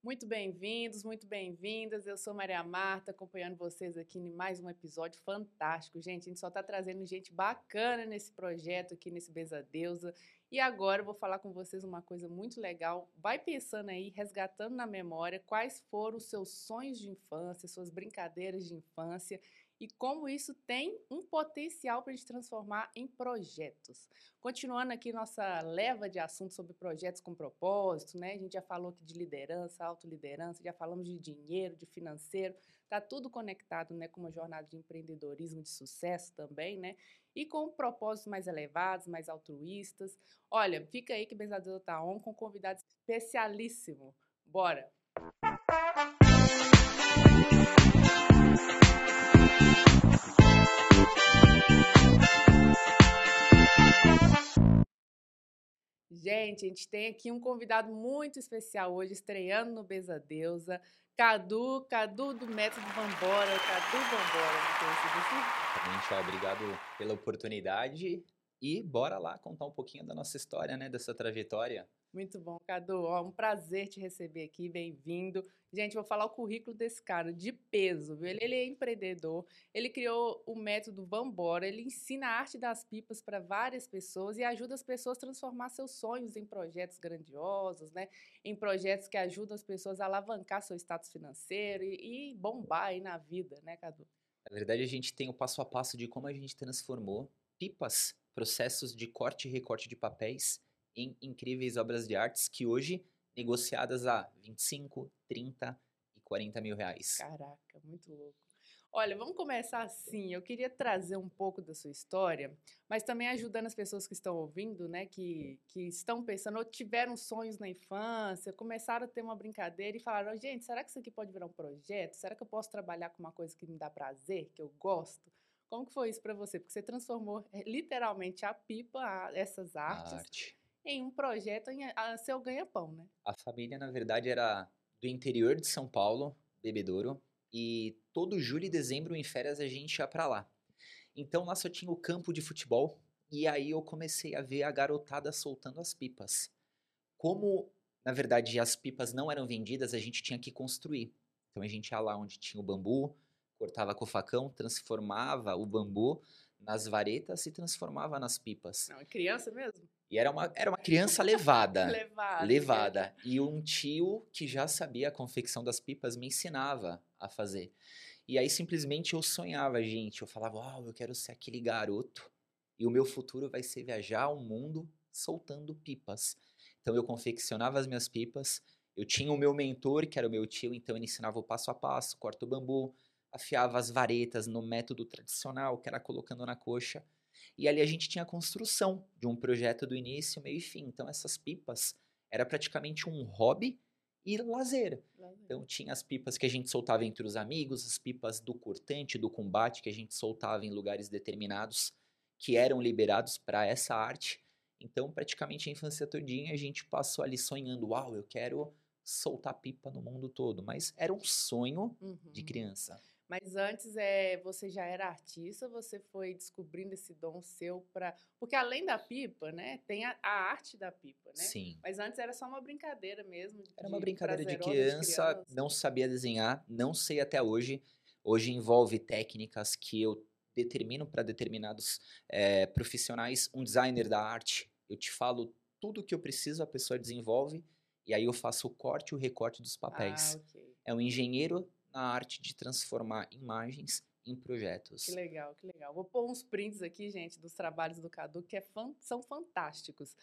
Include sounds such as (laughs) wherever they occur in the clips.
Muito bem-vindos, muito bem-vindas. Eu sou Maria Marta, acompanhando vocês aqui em mais um episódio fantástico. Gente, a gente só está trazendo gente bacana nesse projeto aqui, nesse Beza Deusa. E agora eu vou falar com vocês uma coisa muito legal. Vai pensando aí, resgatando na memória quais foram os seus sonhos de infância, suas brincadeiras de infância e como isso tem um potencial para a gente transformar em projetos. Continuando aqui nossa leva de assuntos sobre projetos com propósito, né? A gente já falou aqui de liderança, autoliderança, já falamos de dinheiro, de financeiro, tá tudo conectado, né, com uma jornada de empreendedorismo de sucesso também, né? E com propósitos mais elevados, mais altruístas. Olha, fica aí que Benzadeiro tá on com um convidado especialíssimo. Bora. Gente, a gente tem aqui um convidado muito especial hoje, estreando no Beza Deusa. Cadu, Cadu do Método Vambora, Cadu Vambora, assim? Realmente, ó, obrigado pela oportunidade e bora lá contar um pouquinho da nossa história, né, dessa trajetória. Muito bom, Cadu. Ó, um prazer te receber aqui, bem-vindo. Gente, vou falar o currículo desse cara, de peso, viu? Ele, ele é empreendedor, ele criou o método Vambora, ele ensina a arte das pipas para várias pessoas e ajuda as pessoas a transformar seus sonhos em projetos grandiosos, né? Em projetos que ajudam as pessoas a alavancar seu status financeiro e, e bombar aí na vida, né, Cadu? Na verdade, a gente tem o passo a passo de como a gente transformou pipas, processos de corte e recorte de papéis em incríveis obras de artes que hoje negociadas a 25, 30 e 40 mil reais. Caraca, muito louco. Olha, vamos começar assim. Eu queria trazer um pouco da sua história, mas também ajudando as pessoas que estão ouvindo, né, que, que estão pensando ou tiveram sonhos na infância, começaram a ter uma brincadeira e falaram: gente, será que isso aqui pode virar um projeto? Será que eu posso trabalhar com uma coisa que me dá prazer, que eu gosto? Como que foi isso para você? Porque você transformou eh, literalmente a pipa, a, essas artes, Arte em um projeto em a, seu ganha-pão, né? A família, na verdade, era do interior de São Paulo, Bebedouro, e todo julho e dezembro em férias a gente ia para lá. Então lá só tinha o campo de futebol e aí eu comecei a ver a garotada soltando as pipas. Como, na verdade, as pipas não eram vendidas, a gente tinha que construir. Então a gente ia lá onde tinha o bambu, cortava com o facão, transformava o bambu nas varetas e transformava nas pipas. Não, é criança mesmo? E era uma, era uma (laughs) criança levada. (laughs) levada. Levada. E um tio que já sabia a confecção das pipas me ensinava a fazer. E aí simplesmente eu sonhava, gente. Eu falava, uau, eu quero ser aquele garoto. E o meu futuro vai ser viajar ao mundo soltando pipas. Então eu confeccionava as minhas pipas. Eu tinha o meu mentor, que era o meu tio, então ele ensinava o passo a passo, corta o bambu, afiava as varetas no método tradicional, que era colocando na coxa. E ali a gente tinha a construção de um projeto do início, meio e fim. Então essas pipas era praticamente um hobby e lazer. lazer. Então tinha as pipas que a gente soltava entre os amigos, as pipas do cortante, do combate que a gente soltava em lugares determinados que eram liberados para essa arte. Então praticamente a infância todinha a gente passou ali sonhando, uau, eu quero soltar pipa no mundo todo, mas era um sonho uhum. de criança. Mas antes é, você já era artista, você foi descobrindo esse dom seu para, porque além da pipa, né, tem a, a, arte da pipa, né? Sim. Mas antes era só uma brincadeira mesmo. Era uma brincadeira de criança, de não sabia desenhar, não sei até hoje. Hoje envolve técnicas que eu determino para determinados é, profissionais. Um designer da arte, eu te falo tudo o que eu preciso, a pessoa desenvolve e aí eu faço o corte e o recorte dos papéis. Ah, okay. É um engenheiro na arte de transformar imagens em projetos. Que legal, que legal. Vou pôr uns prints aqui, gente, dos trabalhos do Cadu, que é fan são fantásticos.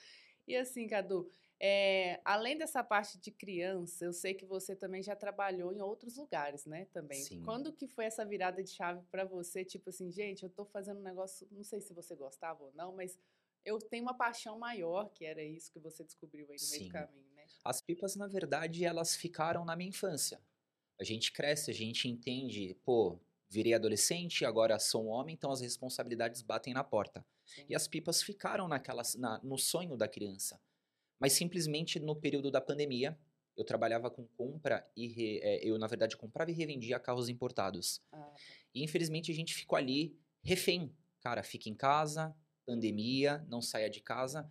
E assim, Cadu, é, além dessa parte de criança, eu sei que você também já trabalhou em outros lugares, né? Também. Sim. Quando que foi essa virada de chave para você? Tipo assim, gente, eu estou fazendo um negócio, não sei se você gostava ou não, mas eu tenho uma paixão maior, que era isso que você descobriu aí no Sim. meio do caminho, né? As pipas, na verdade, elas ficaram na minha infância a gente cresce, a gente entende, pô, virei adolescente, agora sou um homem, então as responsabilidades batem na porta. Sim. E as pipas ficaram naquelas, na, no sonho da criança. Mas simplesmente no período da pandemia, eu trabalhava com compra e re, é, eu, na verdade, comprava e revendia carros importados. Ah, tá. E infelizmente a gente ficou ali refém. Cara, fica em casa, pandemia, não saia de casa.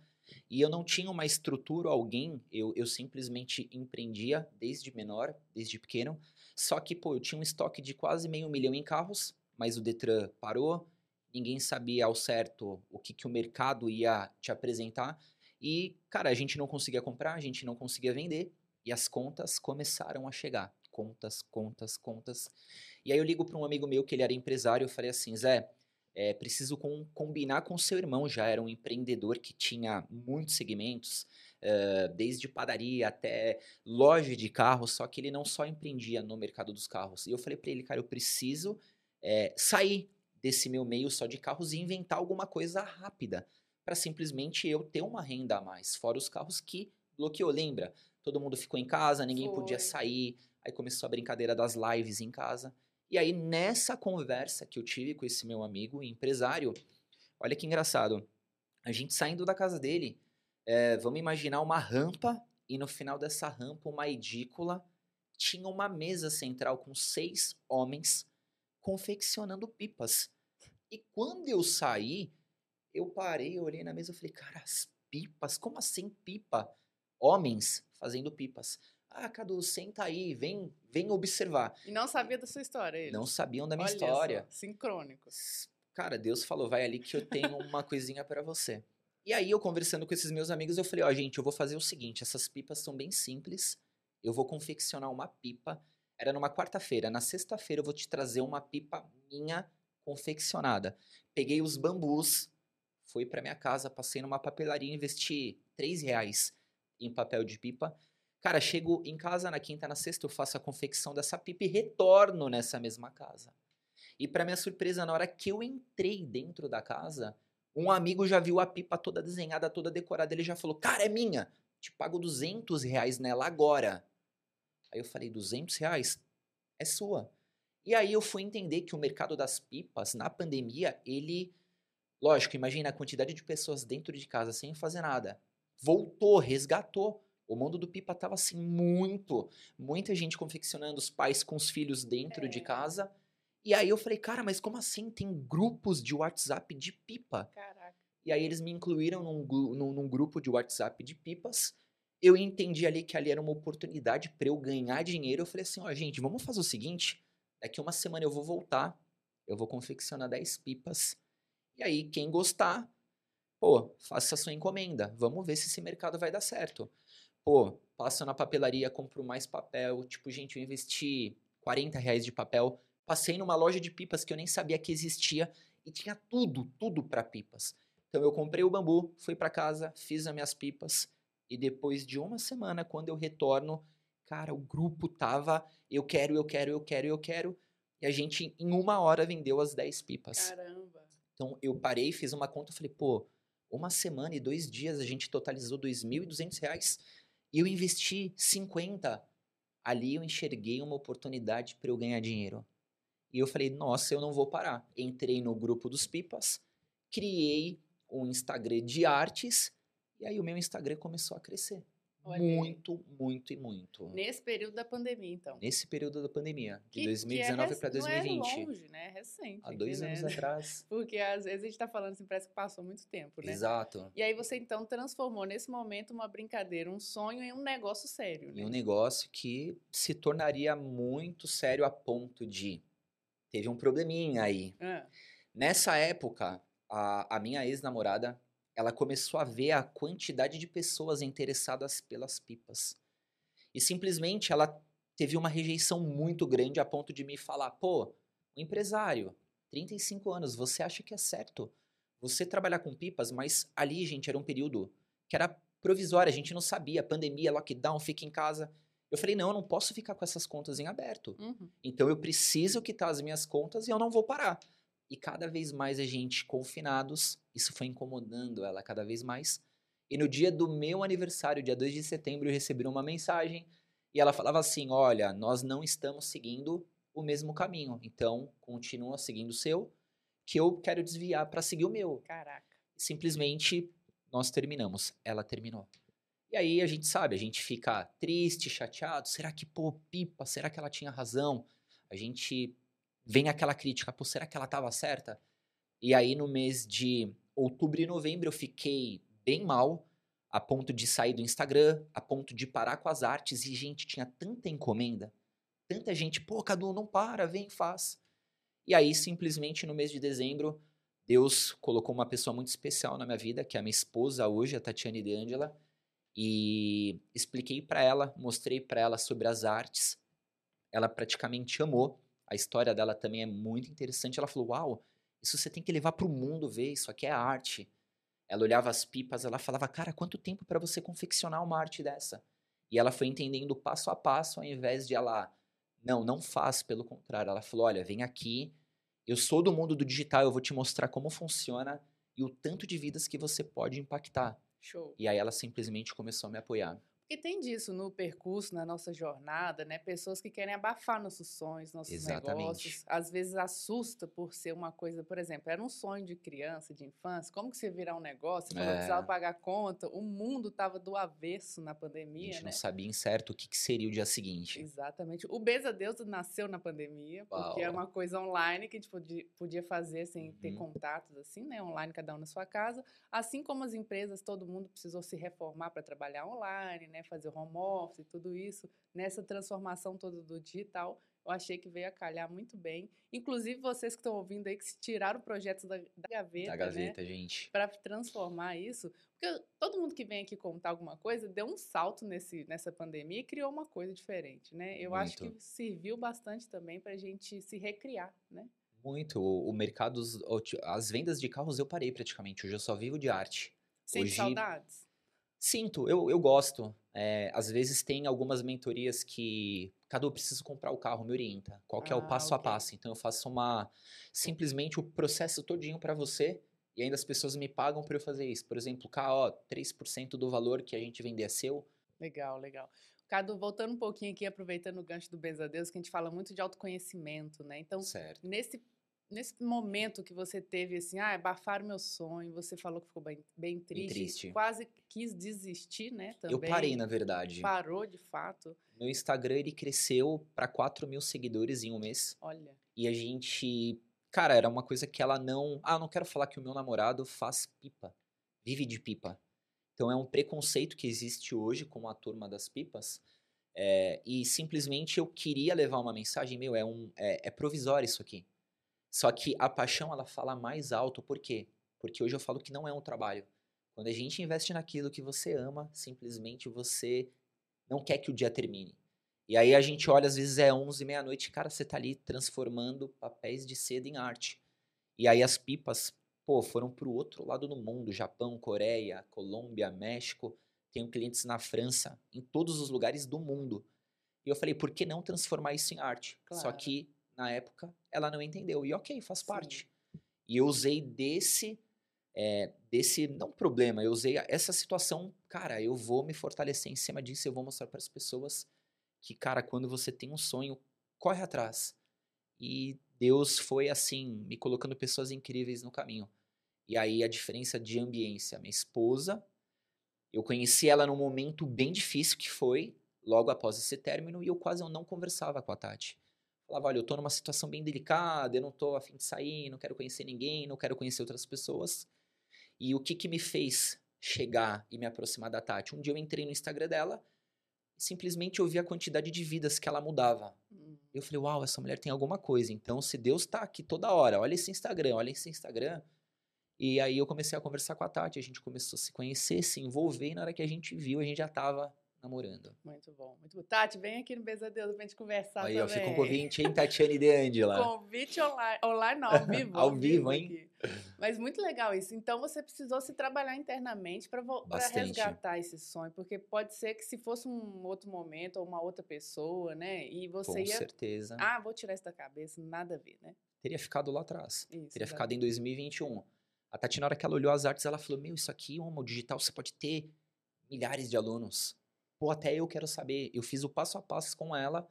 E eu não tinha uma estrutura, alguém, eu, eu simplesmente empreendia desde menor, desde pequeno. Só que, pô, eu tinha um estoque de quase meio milhão em carros, mas o Detran parou, ninguém sabia ao certo o que, que o mercado ia te apresentar. E, cara, a gente não conseguia comprar, a gente não conseguia vender, e as contas começaram a chegar. Contas, contas, contas. E aí eu ligo para um amigo meu que ele era empresário, eu falei assim, Zé, é, preciso com, combinar com seu irmão, já era um empreendedor que tinha muitos segmentos, uh, desde padaria até loja de carros, só que ele não só empreendia no mercado dos carros. E eu falei para ele, cara, eu preciso é, sair desse meu meio só de carros e inventar alguma coisa rápida para simplesmente eu ter uma renda a mais, fora os carros que bloqueou. Lembra? Todo mundo ficou em casa, ninguém Foi. podia sair, aí começou a brincadeira das lives em casa. E aí, nessa conversa que eu tive com esse meu amigo empresário, olha que engraçado. A gente saindo da casa dele, é, vamos imaginar uma rampa, e no final dessa rampa, uma edícula, tinha uma mesa central com seis homens confeccionando pipas. E quando eu saí, eu parei, eu olhei na mesa e falei, cara, as pipas? Como assim pipa? Homens fazendo pipas. Ah, Cadu, senta aí, vem, vem observar. E não sabia da sua história, eles? Não sabiam da minha Olha história. Só, sincrônicos. Cara, Deus falou, vai ali que eu tenho uma coisinha para você. E aí, eu conversando com esses meus amigos, eu falei, ó, oh, gente, eu vou fazer o seguinte, essas pipas são bem simples, eu vou confeccionar uma pipa era numa quarta-feira. Na sexta-feira eu vou te trazer uma pipa minha confeccionada. Peguei os bambus, fui para minha casa, passei numa papelaria, investi três reais em papel de pipa. Cara, chego em casa na quinta, na sexta, eu faço a confecção dessa pipa e retorno nessa mesma casa. E para minha surpresa, na hora que eu entrei dentro da casa, um amigo já viu a pipa toda desenhada, toda decorada. Ele já falou: Cara, é minha. Te pago 200 reais nela agora. Aí eu falei, 200 reais? É sua. E aí eu fui entender que o mercado das pipas, na pandemia, ele... Lógico, imagina a quantidade de pessoas dentro de casa sem fazer nada. Voltou, resgatou. O mundo do pipa tava assim muito, muita gente confeccionando, os pais com os filhos dentro é. de casa. E aí eu falei, cara, mas como assim? Tem grupos de WhatsApp de pipa. Caraca. E aí eles me incluíram num, num, num grupo de WhatsApp de pipas eu entendi ali que ali era uma oportunidade para eu ganhar dinheiro. Eu falei assim: ó, gente, vamos fazer o seguinte: daqui uma semana eu vou voltar, eu vou confeccionar 10 pipas. E aí, quem gostar, pô, faça a sua encomenda. Vamos ver se esse mercado vai dar certo. Pô, passo na papelaria, compro mais papel. Tipo, gente, eu investi 40 reais de papel. Passei numa loja de pipas que eu nem sabia que existia e tinha tudo, tudo para pipas. Então eu comprei o bambu, fui para casa, fiz as minhas pipas e depois de uma semana, quando eu retorno, cara, o grupo tava, eu quero, eu quero, eu quero, eu quero. E a gente, em uma hora, vendeu as 10 pipas. Caramba! Então, eu parei, fiz uma conta, falei, pô, uma semana e dois dias a gente totalizou R$ 2.200 e eu investi 50. Ali eu enxerguei uma oportunidade para eu ganhar dinheiro. E eu falei, nossa, eu não vou parar. Entrei no grupo dos pipas, criei um Instagram de artes e aí o meu Instagram começou a crescer. Olha muito, muito e muito. Nesse período da pandemia, então. Nesse período da pandemia, de que, 2019 é para 2020. Não é longe, né? É recente. Há dois aqui, anos né? atrás. (laughs) Porque às vezes a gente está falando assim, parece que passou muito tempo, né? Exato. E aí você então transformou nesse momento uma brincadeira, um sonho em um negócio sério, né? Em um negócio que se tornaria muito sério a ponto de teve um probleminha aí. Ah. Nessa época, a, a minha ex-namorada ela começou a ver a quantidade de pessoas interessadas pelas pipas. E simplesmente ela teve uma rejeição muito grande a ponto de me falar: pô, um empresário, 35 anos, você acha que é certo você trabalhar com pipas? Mas ali, gente, era um período que era provisório, a gente não sabia, pandemia, lockdown, fica em casa. Eu falei: não, eu não posso ficar com essas contas em aberto. Uhum. Então eu preciso quitar as minhas contas e eu não vou parar. E cada vez mais a gente confinados, isso foi incomodando ela cada vez mais. E no dia do meu aniversário, dia 2 de setembro, eu recebi uma mensagem e ela falava assim: Olha, nós não estamos seguindo o mesmo caminho, então continua seguindo o seu, que eu quero desviar para seguir o meu. Caraca. Simplesmente nós terminamos. Ela terminou. E aí a gente sabe, a gente fica triste, chateado. Será que, pô, pipa, será que ela tinha razão? A gente vem aquela crítica, pô, será que ela estava certa? E aí no mês de outubro e novembro eu fiquei bem mal, a ponto de sair do Instagram, a ponto de parar com as artes. E, gente, tinha tanta encomenda, tanta gente, pô, Cadu, não para, vem, faz. E aí, simplesmente, no mês de dezembro, Deus colocou uma pessoa muito especial na minha vida, que é a minha esposa hoje, a Tatiane De Angela, e expliquei para ela, mostrei para ela sobre as artes. Ela praticamente amou. A história dela também é muito interessante. Ela falou: "Uau, isso você tem que levar para o mundo ver, isso aqui é arte". Ela olhava as pipas, ela falava: "Cara, quanto tempo para você confeccionar uma arte dessa?" E ela foi entendendo passo a passo, ao invés de ela, não, não faz, pelo contrário, ela falou: "Olha, vem aqui, eu sou do mundo do digital, eu vou te mostrar como funciona e o tanto de vidas que você pode impactar". Show. E aí ela simplesmente começou a me apoiar. Porque tem disso no percurso, na nossa jornada, né? Pessoas que querem abafar nossos sonhos, nossos Exatamente. negócios. Às vezes assusta por ser uma coisa, por exemplo, era um sonho de criança, de infância. Como que você virar um negócio? Você É. precisava pagar conta. O mundo estava do avesso na A pandemia, gente né? não sabia em certo o que, que seria o dia seguinte. Exatamente. O Beza Deus nasceu na pandemia, porque é Uau. uma coisa online que a gente podia, podia fazer sem ter Uhum. contatos, assim, né? Online, cada um na sua casa. Assim como as empresas, todo mundo precisou se reformar para trabalhar online, né? Fazer home office e tudo isso. Nessa transformação toda do digital, eu achei que veio a calhar muito bem. Inclusive, vocês que estão ouvindo aí, que se tiraram projetos da, da gaveta, Da né? gaveta, gente. para transformar isso. Porque todo mundo que vem aqui contar alguma coisa deu um salto nesse, nessa pandemia e criou uma coisa diferente, né? Eu acho que Muito. serviu bastante também para a gente se recriar, né? Muito. O, o mercado, as vendas de carros eu parei praticamente. Hoje eu só vivo de arte. Sente Hoje- saudades? Sinto, eu, eu gosto. É, às vezes tem algumas mentorias que. Cadu, eu preciso comprar o carro, me orienta. Qual que é Ah, o passo a ok. passo? Então eu faço uma. Simplesmente o processo todinho para você. E ainda as pessoas me pagam para eu fazer isso. Por exemplo, cá, ó, 3% do valor que a gente vender é seu. Legal, legal. Cadu, voltando um pouquinho aqui, aproveitando o gancho do Benza Deus, que a gente fala muito de autoconhecimento, né? Então, Certo. nesse, nesse momento que você teve assim, ah, abafaram meu sonho, você falou que ficou bem, bem triste, triste. quase quis desistir, né? Também. Eu parei, na verdade. Parou de fato. Meu Instagram ele cresceu para 4 mil seguidores em um mês. Olha, E a gente. Cara, era uma coisa que ela não. Ah, não quero falar que o meu namorado faz pipa. Vive de pipa. Então é um preconceito que existe hoje com a turma das pipas. é, e simplesmente eu queria levar uma mensagem, meu, é, um, é, é provisório isso aqui. Só que a paixão ela fala mais alto, por quê? Porque hoje eu falo que não é um trabalho. Quando a gente investe naquilo que você ama, simplesmente você não quer que o dia termine. E aí a gente olha, às vezes é 11, meia-noite, cara, você tá ali transformando papéis de seda em arte. E aí as pipas, pô, foram pro outro lado do mundo, Japão, Coreia, Colômbia, México. Tenho clientes na França, em todos os lugares do mundo. E eu falei, por que não transformar isso em arte? Só Claro. que, na época, ela não entendeu. E ok, faz Sim. parte. E eu usei desse, é, desse, não problema, eu usei essa situação, cara, eu vou me fortalecer em cima disso, eu vou mostrar para as pessoas que, cara, quando você tem um sonho, corre atrás. E Deus foi assim, me colocando pessoas incríveis no caminho. E aí a diferença de ambiência, minha esposa, eu conheci ela num momento bem difícil que foi logo após esse término e eu quase não conversava com a Tati. Falava, olha, eu tô numa situação bem delicada, eu não tô afim de sair, não quero conhecer ninguém, não quero conhecer outras pessoas. E o que que me fez chegar e me aproximar da Tati? Um dia eu entrei no Instagram dela e simplesmente eu vi a quantidade de vidas que ela mudava. Hum, Eu falei, uau, essa mulher tem alguma coisa. Então, se Deus tá aqui toda hora, olha esse Instagram, olha esse Instagram. E aí eu comecei a conversar com a Tati, a gente começou a se conhecer, se envolver, e na hora que a gente viu, a gente já tava namorando. muito bom, muito bom. Tati, vem aqui no Beza Deus pra gente conversar aí também. eu fico com convite, hein, Tatiane de Angela. (laughs) Convite online, online não, ao (laughs) vivo. Ao vivo, hein? aqui. Mas muito legal isso. Então você precisou se trabalhar internamente para resgatar esse sonho, porque pode ser que se fosse um outro momento ou uma outra pessoa, né? E você Com ia, certeza. ah, vou tirar isso da cabeça, nada a ver, né? Teria ficado lá atrás. Isso, Teria ficado em exatamente. 2021. A Tati, na hora que ela olhou as artes, ela falou: Meu, isso aqui, o digital, você pode ter milhares de alunos. Pô, até eu quero saber. Eu fiz o passo a passo com ela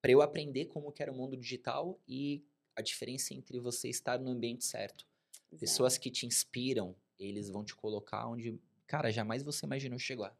para eu aprender como que era o mundo digital e a diferença entre você estar no ambiente certo. Exato. Pessoas que te inspiram, eles vão te colocar onde, cara, jamais você imaginou chegar.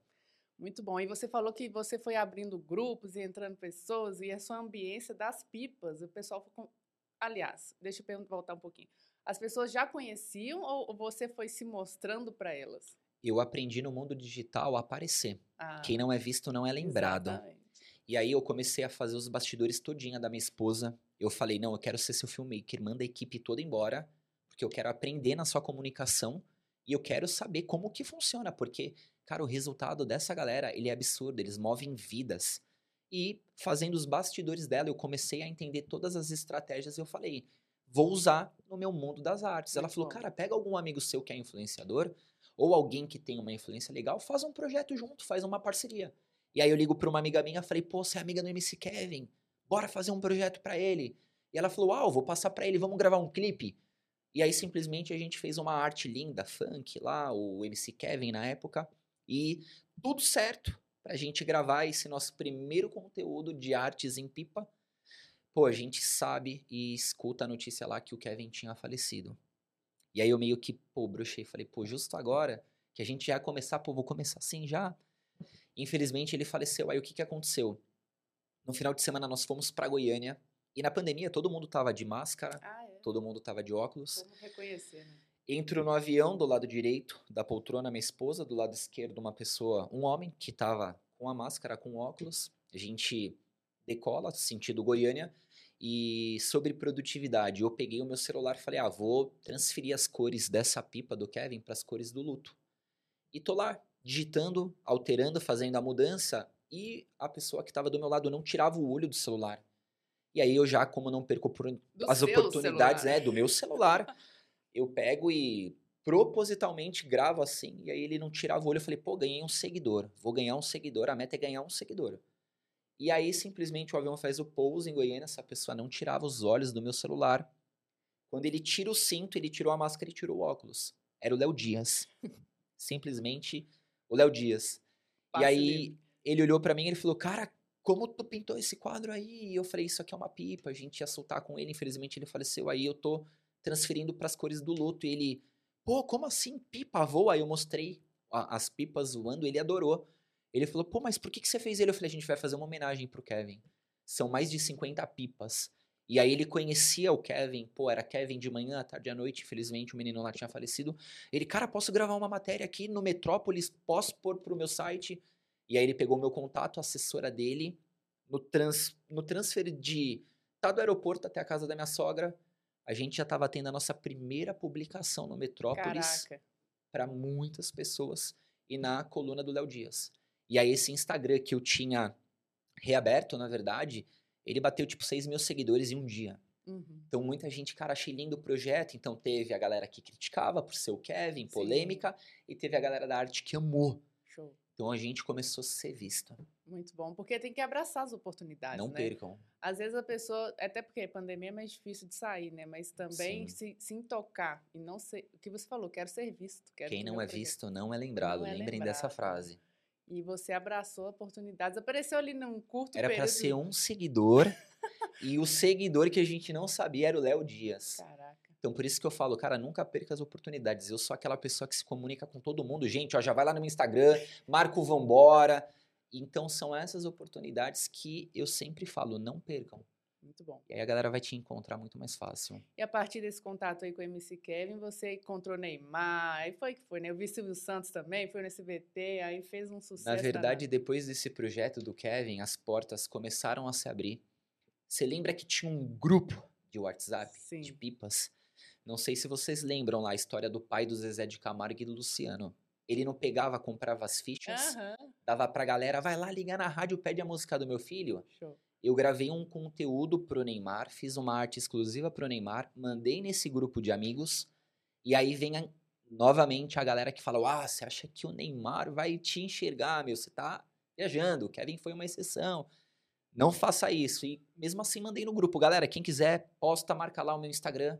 Muito bom. E você falou que você foi abrindo grupos e entrando pessoas e a sua ambiência das pipas, o pessoal foi com... Aliás, deixa eu voltar um pouquinho. As pessoas já conheciam ou ou você foi se mostrando para elas? Eu aprendi no mundo digital a aparecer. Ah, Quem não é visto não é lembrado. exatamente. E aí eu comecei a fazer os bastidores todinha da minha esposa. Eu falei, não, eu quero ser seu filmmaker, manda a equipe toda embora, porque eu quero aprender na sua comunicação e eu quero saber como que funciona, porque, cara, o resultado dessa galera, ele é absurdo, eles movem vidas. E fazendo os bastidores dela, eu comecei a entender todas as estratégias e eu falei, vou usar no meu mundo das artes. Ela falou, cara, pega algum amigo seu que é influenciador, ou alguém que tem uma influência legal, faz um projeto junto, faz uma parceria. E aí eu ligo pra uma amiga minha, falei, pô, você é amiga do MC Kevin, bora fazer um projeto pra ele. E ela falou, uau, vou passar pra ele, vamos gravar um clipe. E aí simplesmente a gente fez uma arte linda, funk lá, o MC Kevin na época, e tudo certo pra gente gravar esse nosso primeiro conteúdo de artes em pipa. Pô, a gente sabe e escuta a notícia lá que o Kevin tinha falecido. E aí eu meio que, pô, bruxei, falei, pô, justo agora que a gente já ia começar, pô, vou começar assim já. Infelizmente ele faleceu. Aí o que que aconteceu? No final de semana nós fomos pra Goiânia e na pandemia todo mundo tava de máscara, Ah, é. todo mundo tava de óculos. Como reconhecer, né? Entro no avião do lado direito da poltrona minha esposa, do lado esquerdo uma pessoa, um homem que tava com a máscara, com óculos. A gente decola sentido Goiânia e sobre produtividade, eu peguei o meu celular e falei: "Ah, vou transferir as cores dessa pipa do Kevin para as cores do luto". E tô lá digitando, alterando, fazendo a mudança e a pessoa que estava do meu lado não tirava o olho do celular. E aí eu já, como não perco Do as oportunidades celular. é do meu celular, (laughs) eu pego e propositalmente gravo assim, e aí ele não tirava o olho, eu falei, pô, ganhei um seguidor, vou ganhar um seguidor, a meta é ganhar um seguidor. E aí simplesmente o avião faz o pouso em Goiânia, essa pessoa não tirava os olhos do meu celular. Quando ele tira o cinto, ele tirou a máscara e tirou o óculos. Era o Léo Dias. (laughs) Simplesmente o Léo Dias. E Passe aí ele olhou pra mim e ele falou: "Cara, como tu pintou esse quadro aí?" E eu falei: "Isso aqui é uma pipa, a gente ia soltar com ele, infelizmente ele faleceu, aí eu tô transferindo pras cores do luto". E ele: "Pô, como assim pipa voa?" Aí eu mostrei as pipas voando, ele adorou. Ele falou: "Pô, mas por que que você fez ele?" Eu falei: "A gente vai fazer uma homenagem pro Kevin. São mais de 50 pipas." E aí ele conhecia o Kevin, pô, era Kevin de manhã, tarde à noite, infelizmente o menino lá tinha falecido. Ele, cara, posso gravar uma matéria aqui no Metrópolis, posso pôr pro meu site? E aí ele pegou meu contato, a assessora dele, no, trans, no transfer de tá do aeroporto até a casa da minha sogra. A gente já estava tendo a nossa primeira publicação no Metrópolis Caraca. para muitas pessoas e na coluna do Léo Dias. E aí esse Instagram que eu tinha reaberto, na verdade, ele bateu tipo 6 mil seguidores em um dia. Uhum. Então muita gente, cara, achei lindo o projeto. Então teve a galera que criticava por ser o Kevin, Sim. polêmica, e teve a galera da arte que amou. Show. Então a gente começou a ser visto. Muito bom. Porque tem que abraçar as oportunidades, Não né? percam. Às vezes a pessoa, até porque a pandemia é mais difícil de sair, né? Mas também se, se intocar e não ser. O que você falou, quero ser visto. Quero Quem que não é projeto- visto não é lembrado. Não é Lembrem dessa lembrado. frase. E você abraçou oportunidades. Apareceu ali num curto Era pra ser um seguidor e o (laughs) seguidor que a gente não sabia era o Léo Dias. Caraca. Então por isso que eu falo, cara, nunca perca as oportunidades. Eu sou aquela pessoa que se comunica com todo mundo. Gente, ó, já vai lá no meu Instagram, marca o vambora. Então são essas oportunidades que eu sempre falo, não percam. Muito bom. E aí a galera vai te encontrar muito mais fácil. E a partir desse contato aí com o MC Kevin, você encontrou Neymar, aí foi que foi, né? Eu vi Silvio Santos também, foi no SBT, aí fez um sucesso. Na verdade, danado. depois desse projeto do Kevin, as portas começaram a se abrir. Você lembra que tinha um grupo de WhatsApp de Sim. pipas? Não sei se vocês lembram lá a história do pai do Zezé de Camargo e do Luciano. Ele não pegava, comprava as fichas, Aham, dava pra galera, vai lá ligar na rádio, pede a música do meu filho. show. Eu gravei um conteúdo pro Neymar, fiz uma arte exclusiva pro Neymar, mandei nesse grupo de amigos, e aí vem a- novamente a galera que fala: Ah, você acha que o Neymar vai te enxergar, meu? Você tá viajando, o Kevin foi uma exceção. Não faça isso. E mesmo assim mandei no grupo, galera, quem quiser, posta, marca lá o meu Instagram.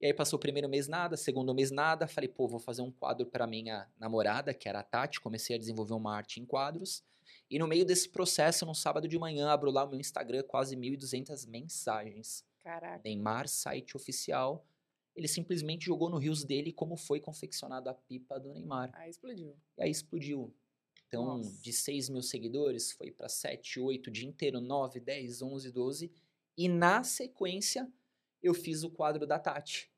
E aí passou o primeiro mês nada, segundo mês nada. Falei, pô, vou fazer um quadro pra minha namorada, que era a Tati. Comecei a desenvolver uma arte em quadros. E no meio desse processo, no sábado de manhã, abro lá o meu Instagram, quase 1.200 mensagens. Caraca. Neymar, site oficial. Ele simplesmente jogou no rios dele como foi confeccionado a pipa do Neymar. Aí explodiu. E aí explodiu. Então, Nossa. de 6 mil seguidores, foi para 7, 8, o dia inteiro, 9, 10, 11, 12. E na sequência, eu fiz o quadro da Tati.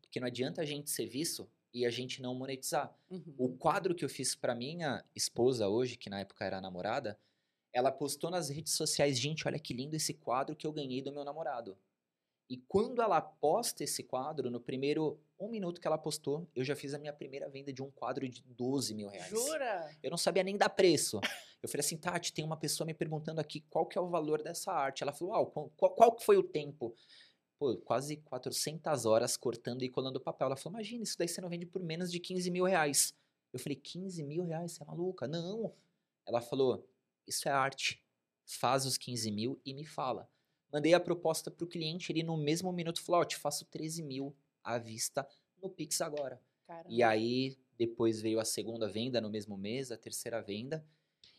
Porque não adianta a gente ser visto e a gente não monetizar. Uhum. O quadro que eu fiz para minha esposa hoje, que na época era namorada, ela postou nas redes sociais, gente, olha que lindo esse quadro que eu ganhei do meu namorado. E quando ela posta esse quadro, no primeiro um minuto que ela postou, eu já fiz a minha primeira venda de um quadro de 12 mil reais. Jura? Eu não sabia nem dar preço. Eu falei assim, Tati, tem uma pessoa me perguntando aqui qual que é o valor dessa arte. Ela falou, ah, qual, qual que foi o tempo? Pô, quase 400 horas cortando e colando papel. Ela falou, imagina, isso daí você não vende por menos de 15 mil reais. Eu falei, 15 mil reais? Você é maluca? Não. Ela falou, isso é arte. Faz os 15 mil e me fala. Mandei a proposta para o cliente, ele no mesmo minuto falou, ó, oh, te faço 13 mil à vista no Pix agora. Caramba. E aí, depois veio a segunda venda no mesmo mês, a terceira venda.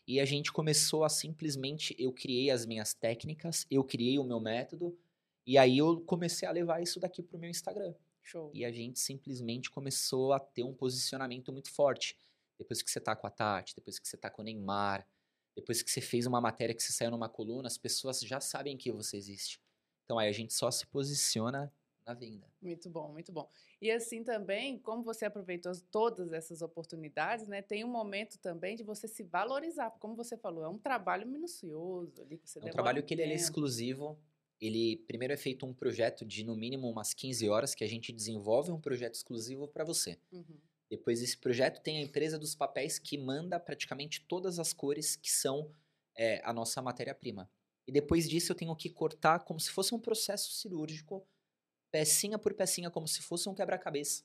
E a gente começou a simplesmente, eu criei as minhas técnicas, eu criei o meu método, e aí eu comecei a levar isso daqui para o meu Instagram. Show. E a gente simplesmente começou a ter um posicionamento muito forte. Depois que você tá com a Tati, depois que você tá com o Neymar, depois que você fez uma matéria que você saiu numa coluna, as pessoas já sabem que você existe. Então aí a gente só se posiciona na venda. Muito bom, muito bom. E assim também, como você aproveitou todas essas oportunidades, né? Tem um momento também de você se valorizar, como você falou, é um trabalho minucioso ali que você É um trabalho que ele é exclusivo. Ele primeiro é feito um projeto de no mínimo umas 15 horas que a gente desenvolve um projeto exclusivo para você. Uhum. Depois desse projeto tem a empresa dos papéis que manda praticamente todas as cores que são é, a nossa matéria-prima. E depois disso eu tenho que cortar como se fosse um processo cirúrgico, pecinha por pecinha, como se fosse um quebra-cabeça.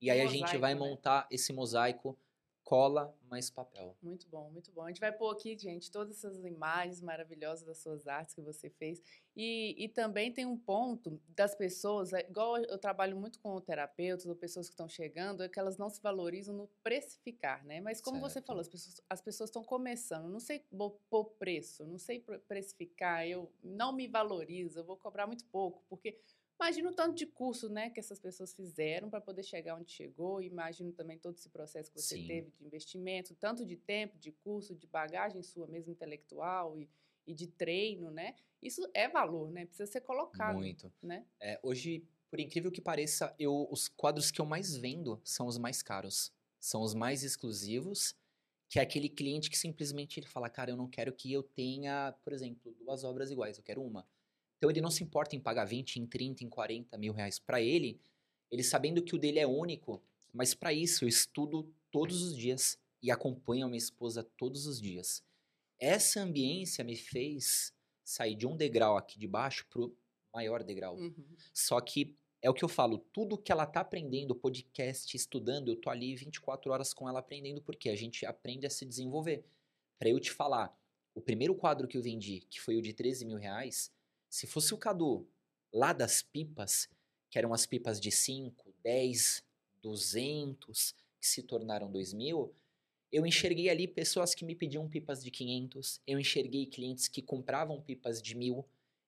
E aí a gente vai né? montar esse mosaico cola mais papel. Muito bom, muito bom. A gente vai pôr aqui, gente, todas essas imagens maravilhosas das suas artes que você fez. E, e também tem um ponto das pessoas, é, igual eu trabalho muito com terapeutas ou pessoas que estão chegando, é que elas não se valorizam no precificar, né? Mas como certo. você falou, as pessoas as pessoas estão começando, não sei pôr preço, não sei precificar, eu não me valorizo, eu vou cobrar muito pouco, porque Imagino o tanto de curso né, que essas pessoas fizeram para poder chegar onde chegou. Imagino também todo esse processo que você Sim. teve de investimento, tanto de tempo, de curso, de bagagem sua mesmo intelectual e, e de treino, né? Isso é valor, né? Precisa ser colocado. Muito. Né? É, hoje, por incrível que pareça, eu, os quadros que eu mais vendo são os mais caros. São os mais exclusivos, que é aquele cliente que simplesmente ele fala, cara, eu não quero que eu tenha, por exemplo, duas obras iguais, eu quero uma. Então ele não se importa em pagar 20, em 30, em 40 mil reais para ele, ele sabendo que o dele é único, mas para isso eu estudo todos os dias e acompanho a minha esposa todos os dias. Essa ambiência me fez sair de um degrau aqui de baixo pro maior degrau. Uhum. Só que é o que eu falo, tudo que ela tá aprendendo, podcast, estudando, eu tô ali 24 horas com ela aprendendo, porque a gente aprende a se desenvolver. Para eu te falar, o primeiro quadro que eu vendi, que foi o de 13 mil reais, se fosse o Cadu lá das pipas, que eram as pipas de 5, 10, 200, que se tornaram 2 mil, eu enxerguei ali pessoas que me pediam pipas de 500, eu enxerguei clientes que compravam pipas de mil,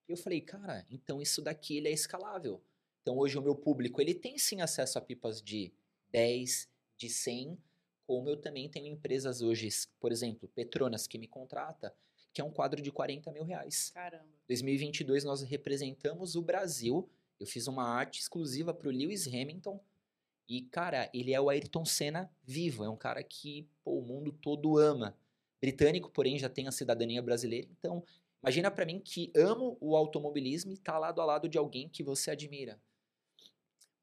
e eu falei, cara, então isso daqui ele é escalável. Então hoje o meu público ele tem sim acesso a pipas de 10, de 100, como eu também tenho empresas hoje, por exemplo, Petronas que me contrata, que é um quadro de 40 mil reais. Caramba. 2022 nós representamos o Brasil. Eu fiz uma arte exclusiva para o Lewis Hamilton. E, cara, ele é o Ayrton Senna vivo. É um cara que pô, o mundo todo ama. Britânico, porém, já tem a cidadania brasileira. Então, imagina para mim que amo o automobilismo e tá lado a lado de alguém que você admira.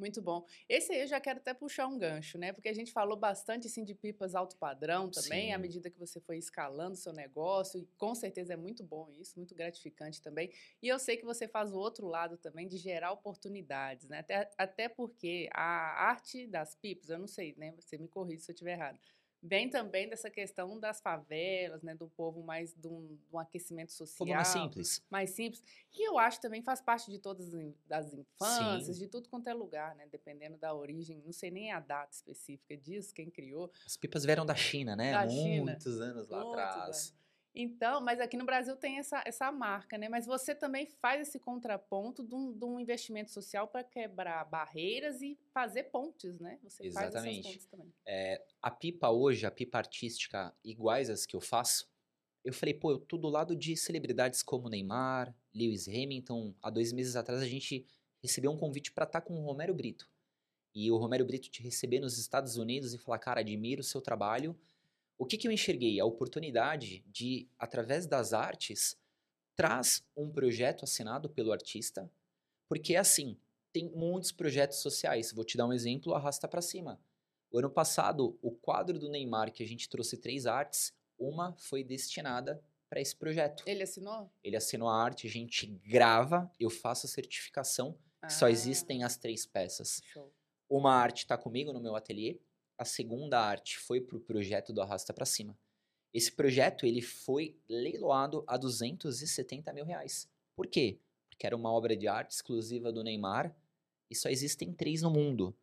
Muito bom. Esse aí eu já quero até puxar um gancho, né? Porque a gente falou bastante assim, de pipas alto padrão também, Sim. à medida que você foi escalando o seu negócio, e com certeza é muito bom isso, muito gratificante também. E eu sei que você faz o outro lado também de gerar oportunidades, né? Até, até porque a arte das pipas, eu não sei, né? Você me corrija se eu estiver errado vem também dessa questão das favelas, né, do povo mais de um, de um aquecimento social. Povo mais simples. Mais simples. E eu acho também faz parte de todas as infâncias, Sim. de tudo quanto é lugar, né, dependendo da origem. Não sei nem a data específica disso, quem criou. As pipas vieram da China, né? Da Muitos China. anos lá Muitos atrás. Anos. Então, mas aqui no Brasil tem essa, essa marca, né? Mas você também faz esse contraponto de um, de um investimento social para quebrar barreiras e fazer pontes, né? Você Exatamente. faz essas pontes também. É, a pipa hoje, a pipa artística, iguais às que eu faço, eu falei, pô, eu tô do lado de celebridades como Neymar, Lewis Hamilton. Há dois meses atrás a gente recebeu um convite para estar tá com o Romero Brito. e o Romero Brito te receber nos Estados Unidos e falar, cara, admiro o seu trabalho. O que, que eu enxerguei? A oportunidade de, através das artes, traz um projeto assinado pelo artista, porque assim, tem muitos projetos sociais. Vou te dar um exemplo, arrasta para cima. O ano passado, o quadro do Neymar, que a gente trouxe três artes, uma foi destinada para esse projeto. Ele assinou? Ele assinou a arte, a gente grava, eu faço a certificação, ah, só existem as três peças. Show. Uma arte está comigo no meu ateliê, a segunda arte foi para o projeto do Arrasta para Cima. Esse projeto ele foi leiloado a 270 mil reais. Por quê? Porque era uma obra de arte exclusiva do Neymar e só existem três no mundo.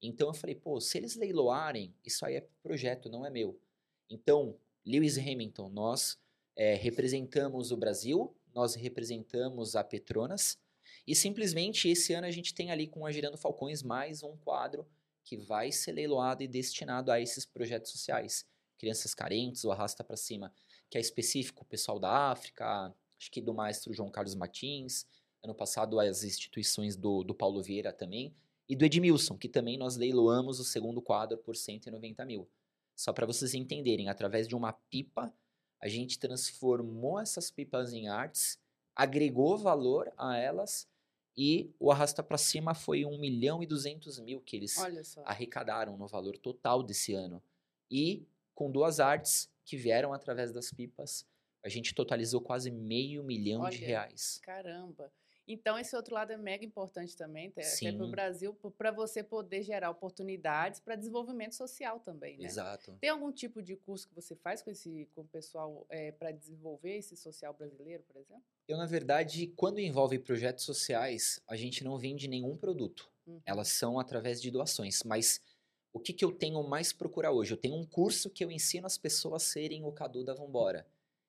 Então eu falei, pô, se eles leiloarem, isso aí é projeto, não é meu. Então, Lewis Hamilton, nós é, representamos o Brasil, nós representamos a Petronas e simplesmente esse ano a gente tem ali com a Girando Falcões mais um quadro que vai ser leiloado e destinado a esses projetos sociais. Crianças carentes, o Arrasta para Cima, que é específico, pessoal da África, acho que do maestro João Carlos Martins, ano passado as instituições do, do Paulo Vieira também, e do Edmilson, que também nós leiloamos o segundo quadro por 190 mil. Só para vocês entenderem, através de uma pipa, a gente transformou essas pipas em artes, agregou valor a elas e o Arrasta para Cima foi 1 milhão e 200 mil que eles arrecadaram no valor total desse ano. E com duas artes que vieram através das pipas. A gente totalizou quase meio milhão Olha, de reais. Caramba! Então, esse outro lado é mega importante também, até para o Brasil, para você poder gerar oportunidades para desenvolvimento social também, né? Exato. Tem algum tipo de curso que você faz com, esse, com o pessoal é, para desenvolver esse social brasileiro, por exemplo? Eu, na verdade, quando envolve projetos sociais, a gente não vende nenhum produto. Uhum. Elas são através de doações, mas o que, que eu tenho mais procurar hoje? Eu tenho um curso que eu ensino as pessoas a serem o Cadu da Vambora.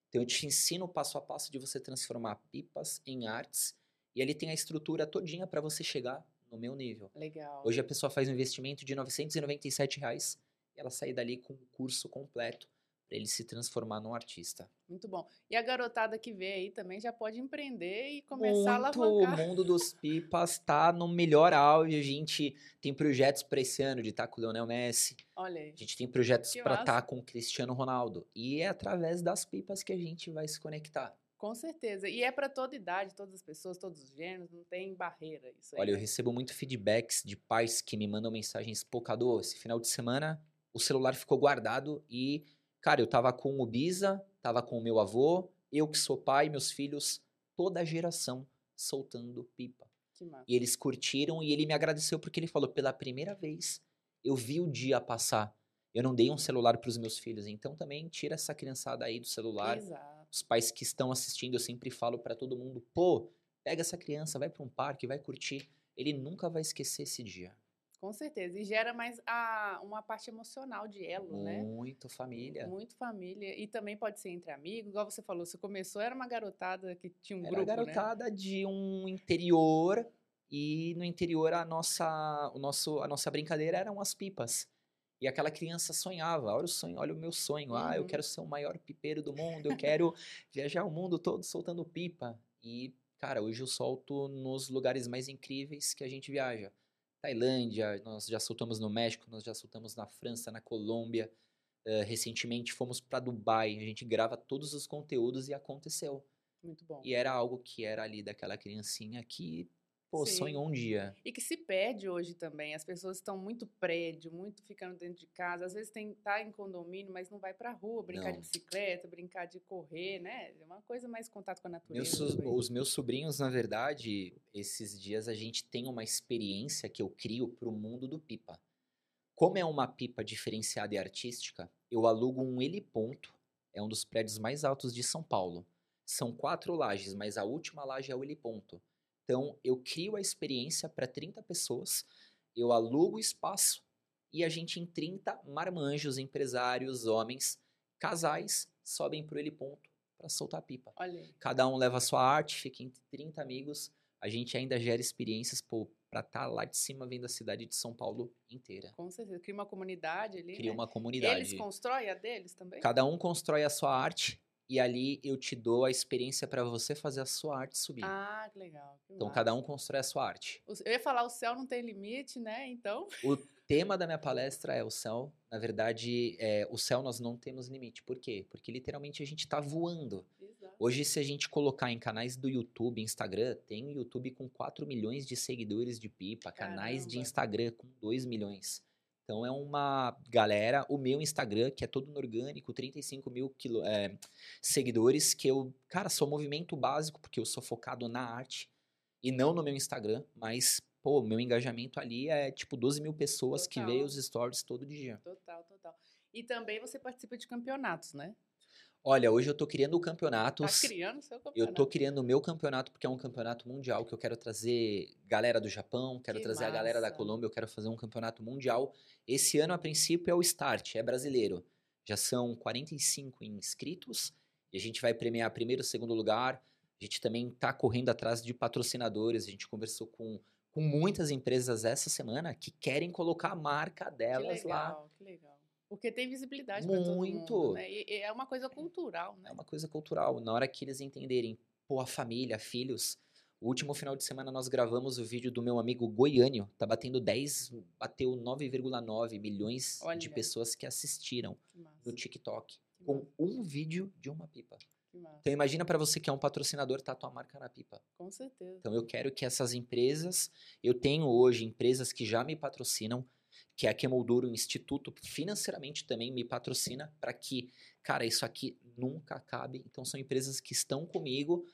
Então eu te ensino o passo a passo de você transformar pipas em artes e ele tem a estrutura todinha para você chegar no meu nível. Legal. Hoje a pessoa faz um investimento de 997 reais e ela sai dali com o curso completo para ele se transformar num artista. Muito bom. E a garotada que vê aí também já pode empreender e começar Muito, a alavancar. O mundo dos pipas está no melhor auge. A gente tem projetos para esse ano de estar com o Leonel Messi. Olha aí. A gente tem projetos para estar com o Cristiano Ronaldo. E é através das pipas que a gente vai se conectar. Com certeza. E é para toda idade, todas as pessoas, todos os gêneros, não tem barreira isso aí. Olha, eu recebo muito feedbacks de pais que me mandam mensagens, pô, Cadu, esse final de semana o celular ficou guardado e Cara, eu tava com o Bisa, tava com o meu avô, eu que sou pai, meus filhos, toda a geração soltando pipa. E eles curtiram e ele me agradeceu porque ele falou: pela primeira vez eu vi o dia passar. Eu não dei um celular para os meus filhos, então também tira essa criançada aí do celular. Exato. Os pais que estão assistindo, eu sempre falo para todo mundo: pô, pega essa criança, vai para um parque, vai curtir. Ele nunca vai esquecer esse dia. Com certeza. E gera mais a, uma parte emocional de elo, Muito né? Muito família. Muito família. E também pode ser entre amigos. Igual você falou, você começou, era uma garotada que tinha um era grupo, Era né? garotada né? de um interior. E no interior a nossa, o nosso, a nossa brincadeira eram as pipas. E aquela criança sonhava, olha o sonho, olha o meu sonho. Ah, eu uhum. quero ser o maior pipeiro do mundo, eu quero viajar o mundo todo soltando pipa. E, cara, hoje eu solto nos lugares mais incríveis que a gente viaja. Tailândia, nós já soltamos no México, nós já soltamos na França, na Colômbia. Uh, recentemente fomos para Dubai, a gente grava todos os conteúdos e aconteceu. Muito bom. E era algo que era ali daquela criancinha que pô, Sim. sonhou um dia. E que se perde hoje também. As pessoas estão muito prédio, muito ficando dentro de casa. Às vezes tem tá em condomínio, mas não vai pra rua brincar não. de bicicleta, brincar de correr, né? É uma coisa mais contato com a natureza. Meus, os meus sobrinhos, na verdade, esses dias a gente tem uma experiência que eu crio pro mundo do pipa. Como é uma pipa diferenciada e artística, eu alugo um heliponto, é um dos prédios mais altos de São Paulo. São quatro lajes, mas a última laje é o heliponto. Então, eu crio a experiência para 30 pessoas, eu alugo o espaço e a gente em 30 marmanjos, empresários, homens, casais, sobem para ele ponto para soltar a pipa. Olha. Cada um leva a sua arte, fica entre 30 amigos, a gente ainda gera experiências para estar tá lá de cima vendo a cidade de São Paulo inteira. Com certeza, cria uma comunidade ali, Cria né? uma comunidade. Eles constroem a deles também? Cada um constrói a sua arte e ali eu te dou a experiência para você fazer a sua arte subir. Ah, que legal. que então massa. cada um constrói a sua arte. Eu ia falar, o céu não tem limite, né? Então. O tema da minha (laughs) palestra é o céu. Na verdade, é, o céu nós não temos limite. Por quê? Porque literalmente a gente está voando. Exato. Hoje, se a gente colocar em canais do YouTube, Instagram, tem YouTube com 4 milhões de seguidores de pipa, canais de Caramba. Instagram com 2 milhões. Então é uma galera, o meu Instagram, que é todo no orgânico, 35 mil quilo- é, seguidores, que eu, cara, sou movimento básico, porque eu sou focado na arte e não no meu Instagram, mas, pô, meu engajamento ali é tipo 12 mil pessoas que veem Total. os stories todo dia. Total, total. E também você participa de campeonatos, né? Olha, hoje eu tô criando Tá campeonatos. criando seu Eu campeonato. tô criando o meu campeonato porque é um campeonato mundial que eu quero trazer galera do Japão, quero Que trazer a galera da massa. Colômbia, eu quero fazer um campeonato mundial. Esse ano, a princípio, é o start, é brasileiro. Já são 45 inscritos e a gente vai premiar primeiro e segundo lugar. A gente também tá correndo atrás de patrocinadores, a gente conversou com, com muitas empresas essa semana que querem colocar a marca Que delas lá. legal, que legal. Porque tem visibilidade para todo Muito. mundo, né? E, e é uma coisa cultural, né? É uma coisa cultural. Na hora que eles entenderem, pô, a família, filhos. O último final de semana nós gravamos o vídeo do meu amigo Goiânio. Tá batendo 10, bateu 9,9 milhões de Olha. pessoas que assistiram no TikTok. Com um vídeo de uma pipa. Então imagina pra você que é um patrocinador tá tua marca na pipa. Com certeza. Então eu quero que essas empresas, eu tenho hoje empresas que já me patrocinam, que é a Quemolduro Instituto financeiramente também me patrocina para que, cara, isso aqui nunca acabe. Então são empresas que estão comigo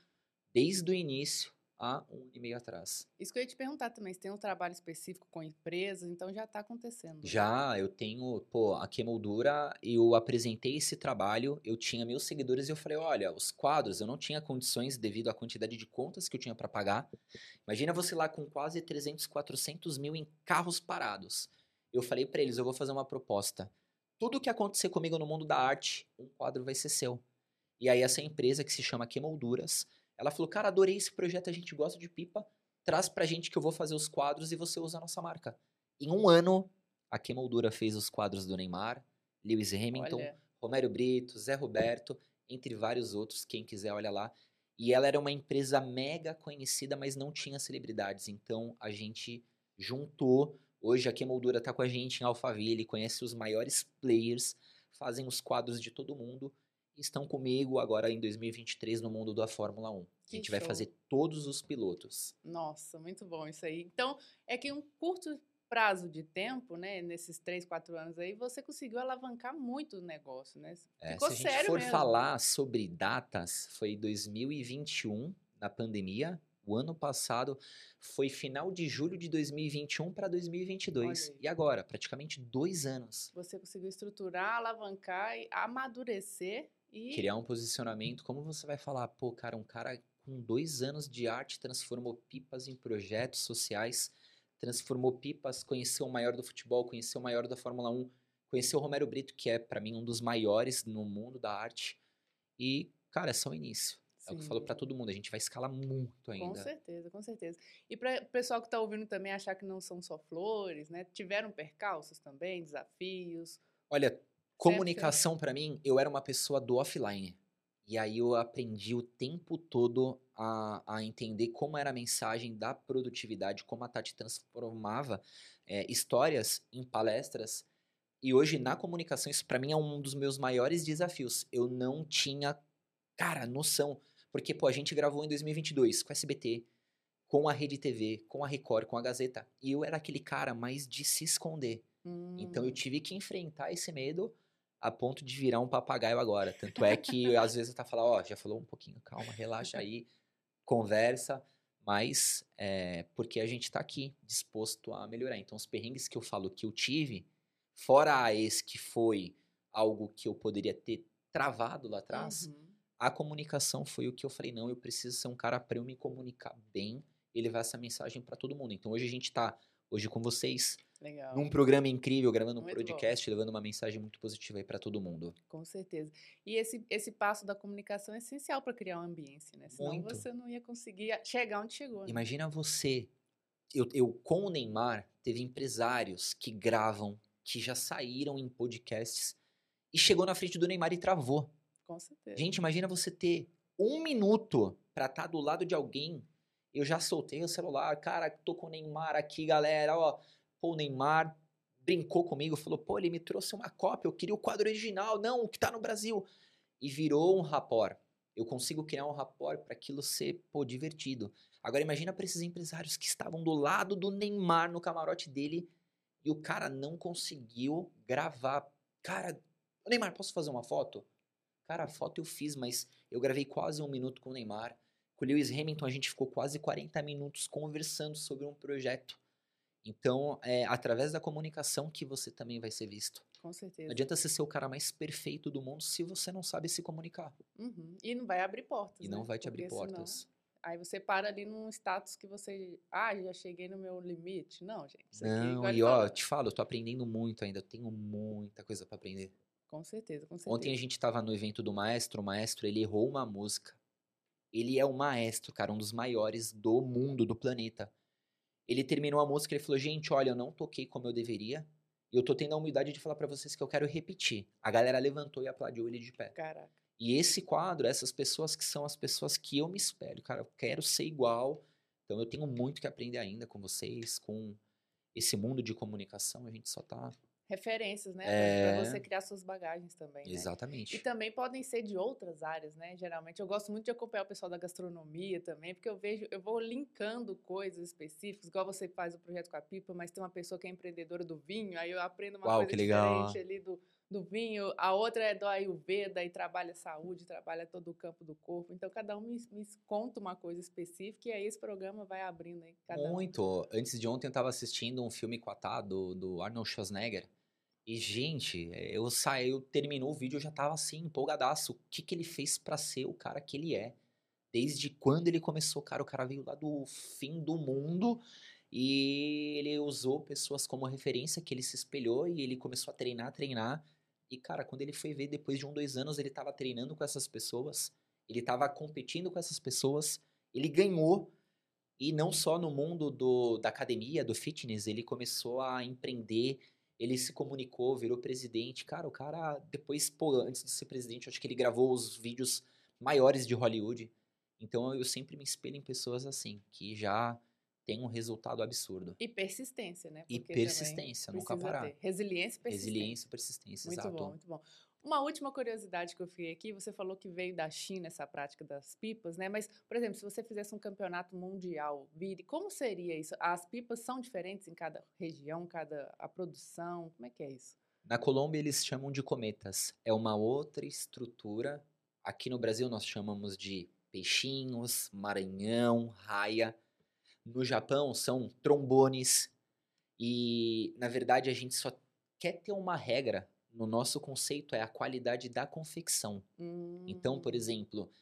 desde o início há um ano e meio atrás. Isso que eu ia te perguntar também, se tem um trabalho específico com empresas, então já está acontecendo. Já eu tenho, pô, a Quemoldura, eu apresentei esse trabalho, eu tinha mil seguidores e eu falei, olha, os quadros, eu não tinha condições devido à quantidade de contas que eu tinha para pagar. Imagina você lá com quase 300, 400 mil em carros parados. Eu falei para eles, eu vou fazer uma proposta. Tudo que acontecer comigo no mundo da arte, um quadro vai ser seu. E aí essa empresa que se chama Quemolduras, ela falou, cara, adorei esse projeto, a gente gosta de pipa, traz pra gente que eu vou fazer os quadros e você usa a nossa marca. Em um ano, a Quemoldura fez os quadros do Neymar, Lewis Hamilton, Olha, Romério Brito, Zé Roberto, entre vários outros, quem quiser olha lá. E ela era uma empresa mega conhecida, mas não tinha celebridades. Então a gente juntou. Hoje a Quemoldura tá com a gente em Alphaville, conhece os maiores players, fazem os quadros de todo mundo e estão comigo agora em 2023 no mundo da Fórmula 1. Que a gente vai show. fazer todos os pilotos. nossa, muito bom isso aí. Então, é que em um curto prazo de tempo, né, nesses três, quatro anos aí, você conseguiu alavancar muito o negócio, né? É, Ficou se a gente sério for mesmo. falar sobre datas, foi 2021, na pandemia. O ano passado foi final de julho de 2021 para 2022. Olha aí. E agora, praticamente dois anos. Você conseguiu estruturar, alavancar e amadurecer e Criar um posicionamento. Como você vai falar, pô, cara, um cara com dois anos de arte transformou pipas em projetos sociais, transformou pipas, conheceu o maior do futebol, conheceu o maior da Fórmula 1, conheceu o Romero Brito, que é, para mim, um dos maiores no mundo da arte. E, cara, é só o início. É o que eu falo pra todo mundo, a gente vai escalar muito Com ainda. certeza, com certeza. E para o pessoal que está ouvindo também achar que não são só flores, né? Tiveram percalços também, desafios. Olha, comunicação pra mim, eu era uma pessoa do offline. E aí eu aprendi o tempo todo a, a entender como era a mensagem da produtividade, como a Tati transformava é, histórias em palestras. E hoje, na comunicação, isso pra mim é um dos meus maiores desafios. Eu não tinha, cara, noção. Porque, pô, a gente gravou em 2022 com a SBT, com a Rede TV, com a Record, com a Gazeta. E eu era aquele cara mais de se esconder. Então eu Hum, tive que enfrentar esse medo a ponto de virar um papagaio agora. Tanto é que (laughs) às vezes tá falando, ó, já falou um pouquinho, calma, relaxa aí, conversa, mas é porque a gente tá aqui disposto a melhorar. Então os perrengues que eu falo que eu tive, fora esse que foi algo que eu poderia ter travado lá atrás, uhum. A comunicação foi o que eu falei, não, eu preciso ser um cara para eu me comunicar bem e levar essa mensagem para todo mundo. Então hoje a gente tá hoje com vocês Legal. num programa incrível, gravando um Muito bom. podcast, levando uma mensagem muito positiva aí para todo mundo. Com certeza. E esse, esse passo da comunicação é essencial para criar uma ambiência, né? Senão Muito. você não ia conseguir chegar onde chegou. né? Imagina você, eu, eu com o Neymar, teve empresários que gravam, que já saíram em podcasts e chegou na frente do Neymar e travou. Com certeza. Gente, imagina você ter um minuto pra estar do lado de alguém. Eu já soltei o celular, cara, tô com o Neymar aqui, galera, ó. Pô, o Neymar brincou comigo, falou, pô, ele me trouxe uma cópia, eu queria o quadro original, não, o que tá no Brasil. E virou um rapport. Eu consigo criar um rapport para aquilo ser, pô, divertido. Agora imagina para esses empresários que estavam do lado do Neymar no camarote dele e o cara não conseguiu gravar. Cara, Neymar, posso fazer uma foto? Cara, a foto eu fiz, mas eu gravei quase um minuto com o Neymar. Com o Lewis Hamilton, a gente ficou quase 40 minutos conversando sobre um projeto. Então, é através da comunicação que você também vai ser visto. Com certeza. Não adianta você ser o cara mais perfeito do mundo se você não sabe se comunicar. Uhum. E não vai abrir portas. E não né? vai te abrir Porque senão- portas. Aí você para ali num status que você. Ah, já cheguei no meu limite. Não, gente. Não, ele e ó, eu te falo, eu tô aprendendo muito ainda. Eu tenho muita coisa pra aprender. Com certeza, com certeza. Ontem a gente tava no evento do maestro, o maestro, ele errou uma música. Ele é o maestro, cara, um dos maiores do mundo, do planeta. Ele terminou a música e ele falou: "Gente, olha, eu não toquei como eu deveria. E eu tô tendo a humildade de falar pra vocês que eu quero repetir". A galera levantou e aplaudiu ele de pé. Caraca. E esse quadro, essas pessoas que são as pessoas que eu me espelho, cara, eu quero ser igual. Então eu tenho muito que aprender ainda com vocês, com esse mundo de comunicação, a gente só tá Referências, né? É. Pra você criar suas bagagens também. né? exatamente. E também podem ser de outras áreas, né? Geralmente eu gosto muito de acompanhar o pessoal da gastronomia também, porque eu vejo, eu vou linkando coisas específicas, igual você faz o projeto com a Pipa, mas tem uma pessoa que é empreendedora do vinho, aí eu aprendo uma Uau, coisa que legal. diferente ali do, do vinho, a outra é do Ayurveda e trabalha saúde, trabalha todo o campo do corpo. Então cada um me, me conta uma coisa específica e aí esse programa vai abrindo aí cada um. Muito. Antes de ontem eu tava assistindo um filme com a Tá, do, do Arnold Schwarzenegger. E, gente, eu saí, eu terminou o vídeo, eu já tava assim, empolgadaço. O que que ele fez pra ser o cara que ele é? Desde quando ele começou, cara, o cara veio lá do fim do mundo e ele usou pessoas como referência, que ele se espelhou e ele começou a treinar, treinar. E, cara, quando ele foi ver, depois de um, dois anos, ele tava treinando com essas pessoas, ele tava competindo com essas pessoas, ele ganhou. E não só no mundo do, da academia, do fitness, ele começou a empreender, ele se comunicou, virou presidente. Cara, o cara, depois, pô, antes de ser presidente, acho que ele gravou os vídeos maiores de Hollywood. Então eu sempre me espelho em pessoas assim, que já tem um resultado absurdo. E persistência, né? E Porque também persistência, nunca parar. ter. Resiliência e persistência. Resiliência e persistência, Muito exato. bom, muito bom. Uma última curiosidade que eu fiquei aqui, você falou que veio da China essa prática das pipas, né? Mas, por exemplo, se você fizesse um campeonato mundial, vire, como seria isso? As pipas são diferentes em cada região, cada a produção, como é que é isso? Na Colômbia eles chamam de cometas. É uma outra estrutura. Aqui no Brasil nós chamamos de peixinhos, maranhão, raia. No Japão são trombones. E na verdade a gente só quer ter uma regra. No nosso conceito é a qualidade da confecção. Então, por Hum, exemplo,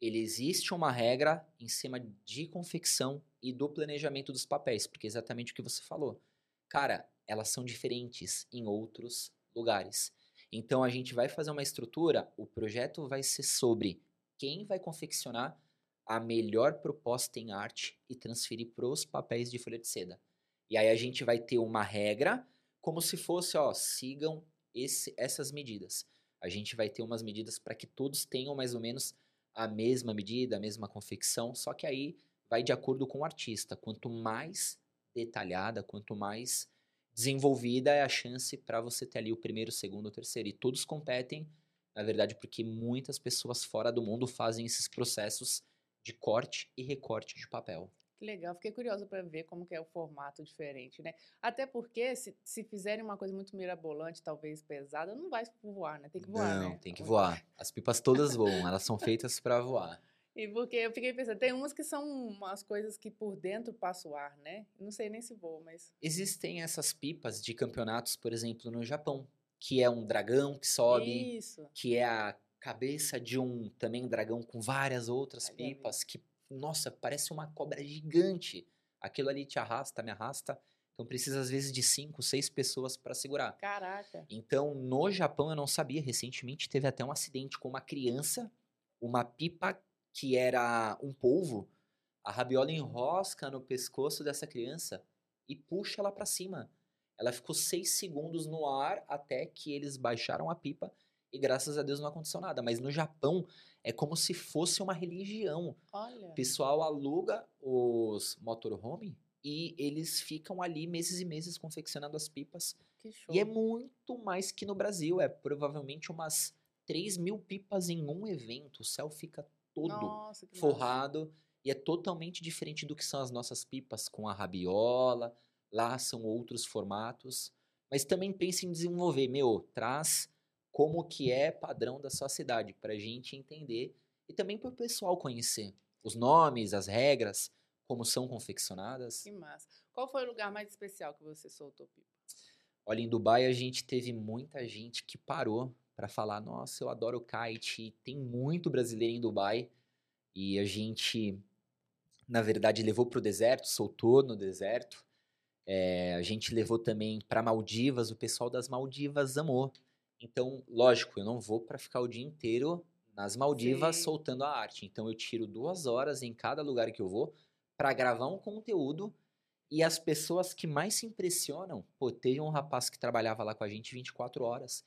ele existe uma regra em cima de confecção e do planejamento dos papéis, porque é exatamente o que você falou. Cara, elas são diferentes em outros lugares. Então a gente vai fazer uma estrutura, o projeto vai ser sobre quem vai confeccionar a melhor proposta em arte e transferir para os papéis de folha de seda. E aí a gente vai ter uma regra, como se fosse, ó, sigam esse- essas medidas. A gente vai ter umas medidas para que todos tenham mais ou menos a mesma medida, a mesma confecção, só que aí vai de acordo com o artista. Quanto mais detalhada, quanto mais desenvolvida é a chance para você ter ali o primeiro, o segundo, o terceiro. E todos competem, na verdade, porque muitas pessoas fora do mundo fazem esses processos de corte e recorte de papel. Que legal, fiquei curiosa para ver como que é o formato diferente, né? Até porque se, se fizerem uma coisa muito mirabolante, talvez pesada, não vai voar, né? Tem que voar, Não, né? tem que voar. As pipas todas voam, elas são feitas para voar. (laughs) E porque eu fiquei pensando, tem umas que são umas coisas que por dentro passa o ar, né? Não sei nem se voa, mas. Existem essas pipas de campeonatos, por exemplo, no Japão, que é um dragão que sobe, Isso. que é a cabeça de um também dragão com várias outras pipas que, nossa, parece uma cobra gigante. Aquilo ali te arrasta, me arrasta. Então precisa às vezes de cinco, seis pessoas para segurar. Caraca. Então, no Japão eu não sabia, recentemente teve até um acidente com uma criança, uma pipa que era um polvo, a rabiola enrosca no pescoço dessa criança e puxa ela para cima. Ela ficou seis segundos no ar até que eles baixaram a pipa E graças a Deus não aconteceu nada. Mas no Japão é como se fosse uma religião. Olha. O pessoal aluga os motorhome e eles ficam ali meses e meses confeccionando as pipas. Que show. E é muito mais que no Brasil. É provavelmente umas 3 mil pipas em um evento. O céu fica todo Nossa, que massa. forrado. E é totalmente diferente do que são as nossas pipas com a rabiola. Lá são outros formatos. Mas também pense em desenvolver. Meu, traz como que é padrão da sua cidade. Pra gente entender. E também para o pessoal conhecer. Os nomes, as regras, como são confeccionadas. Que massa. Qual foi o lugar mais especial que você soltou pipa? Olha, em Dubai a gente teve muita gente que parou para falar: Nossa, eu adoro kite. Tem muito brasileiro em Dubai. E a gente, na verdade, levou para o deserto, soltou no deserto. É, a gente levou também para Maldivas. O pessoal das Maldivas amou. Então, lógico, eu não vou para ficar o dia inteiro nas Maldivas Sim. soltando a arte. Então, eu tiro duas horas em cada lugar que eu vou para gravar um conteúdo e as pessoas que mais se impressionam, pô, teve um rapaz que trabalhava lá com a gente 24 horas.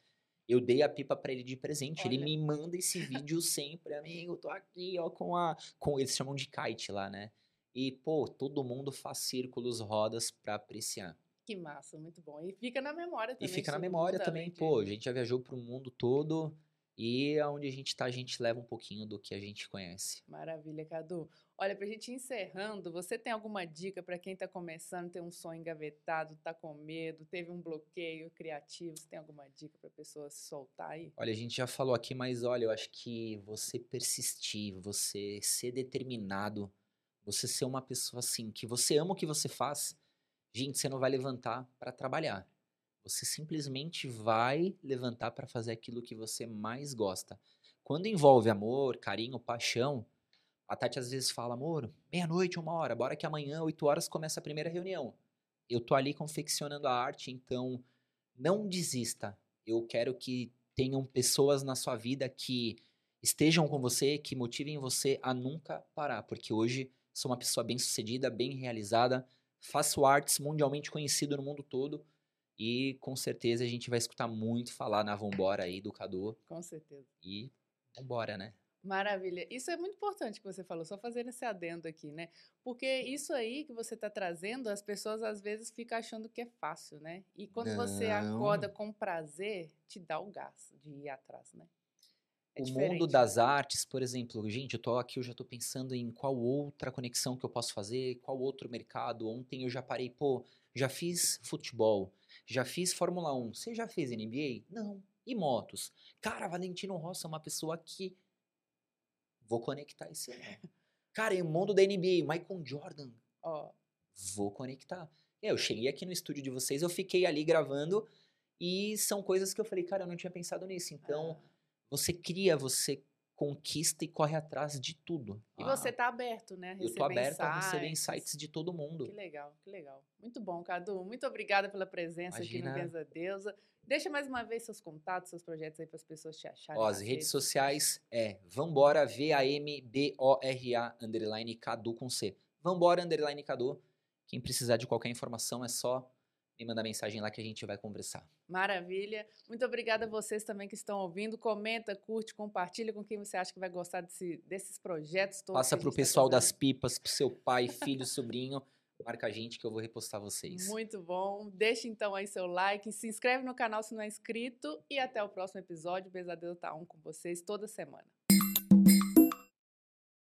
Eu dei a pipa pra ele de presente. Ele Olha. me manda esse (laughs) vídeo sempre, amigo. Tô aqui, ó, com a. Com, eles chamam de kite lá, né? E, pô, todo mundo faz círculos, rodas pra apreciar. Que massa, muito bom. E fica na memória também. E fica na memória também, pô. A gente já viajou pro mundo todo. E aonde a gente tá, a gente leva um pouquinho do que a gente conhece. Maravilha, Cadu. Olha, pra gente ir encerrando, você tem alguma dica para quem tá começando, tem um sonho engavetado, tá com medo, teve um bloqueio criativo? Você tem alguma dica pra pessoa se soltar aí? Olha, a gente já falou aqui, mas olha, eu acho que você persistir, você ser determinado, você ser uma pessoa assim, que você ama o que você faz, gente, você não vai levantar para trabalhar. Você simplesmente vai levantar para fazer aquilo que você mais gosta. Quando envolve amor, carinho, paixão, a Tati às vezes fala, amor, meia-noite, uma hora, bora que amanhã, oito horas, começa a primeira reunião. Eu tô ali confeccionando a arte, então não desista. Eu quero que tenham pessoas na sua vida que estejam com você, que motivem você a nunca parar, porque hoje sou uma pessoa bem sucedida, bem realizada, faço artes mundialmente conhecido no mundo todo e com certeza a gente vai escutar muito falar na Vambora aí do Cadu Com certeza. e vambora, né? Maravilha. Isso é muito importante que você falou, só fazendo esse adendo aqui, né? Porque isso aí que você está trazendo, as pessoas às vezes ficam achando que é fácil, né? E quando você acorda Não. com prazer, te dá o gás de ir atrás, né? É o mundo das né? artes, por exemplo, gente, eu tô aqui, eu já tô pensando em qual outra conexão que eu posso fazer, qual outro mercado. Ontem eu já parei, pô, já fiz futebol, já fiz Fórmula 1. Você já fez NBA? Não. E motos? Cara, Valentino Rossi é uma pessoa que vou conectar esse ano. (laughs) Cara, e o mundo da NBA, Michael Jordan, Ó, vou conectar. É, Eu cheguei aqui no estúdio de vocês, eu fiquei ali gravando e são coisas que eu falei, cara, eu não tinha pensado nisso. Então, ah, você cria, você conquista e corre atrás de tudo. E Ah, você tá aberto, né? Eu tô aberto a receber insights. insights de todo mundo. Que legal, que legal. Muito bom, Cadu. Muito obrigada pela presença aqui no Imagina. Benza Deusa. Deixa mais uma vez seus contatos, seus projetos aí para as pessoas te acharem. Ó, as redes sociais é Vambora, V-A-M-B-O-R-A, underline Cadu com C. Vambora, underline Cadu. Quem precisar de qualquer informação é só me mandar mensagem lá que a gente vai conversar. Maravilha. Muito obrigada a vocês também que estão ouvindo. Comenta, curte, compartilha com quem você acha que vai gostar desse- desses projetos todos. Passa que a pro gente tá pessoal das fazendo. pipas, pro seu pai, (laughs) filho, sobrinho. Marca a gente que eu vou repostar vocês. Muito bom. Deixe então aí seu like, se inscreve no canal se não é inscrito e até o próximo episódio. Pesadelo tá on com vocês toda semana.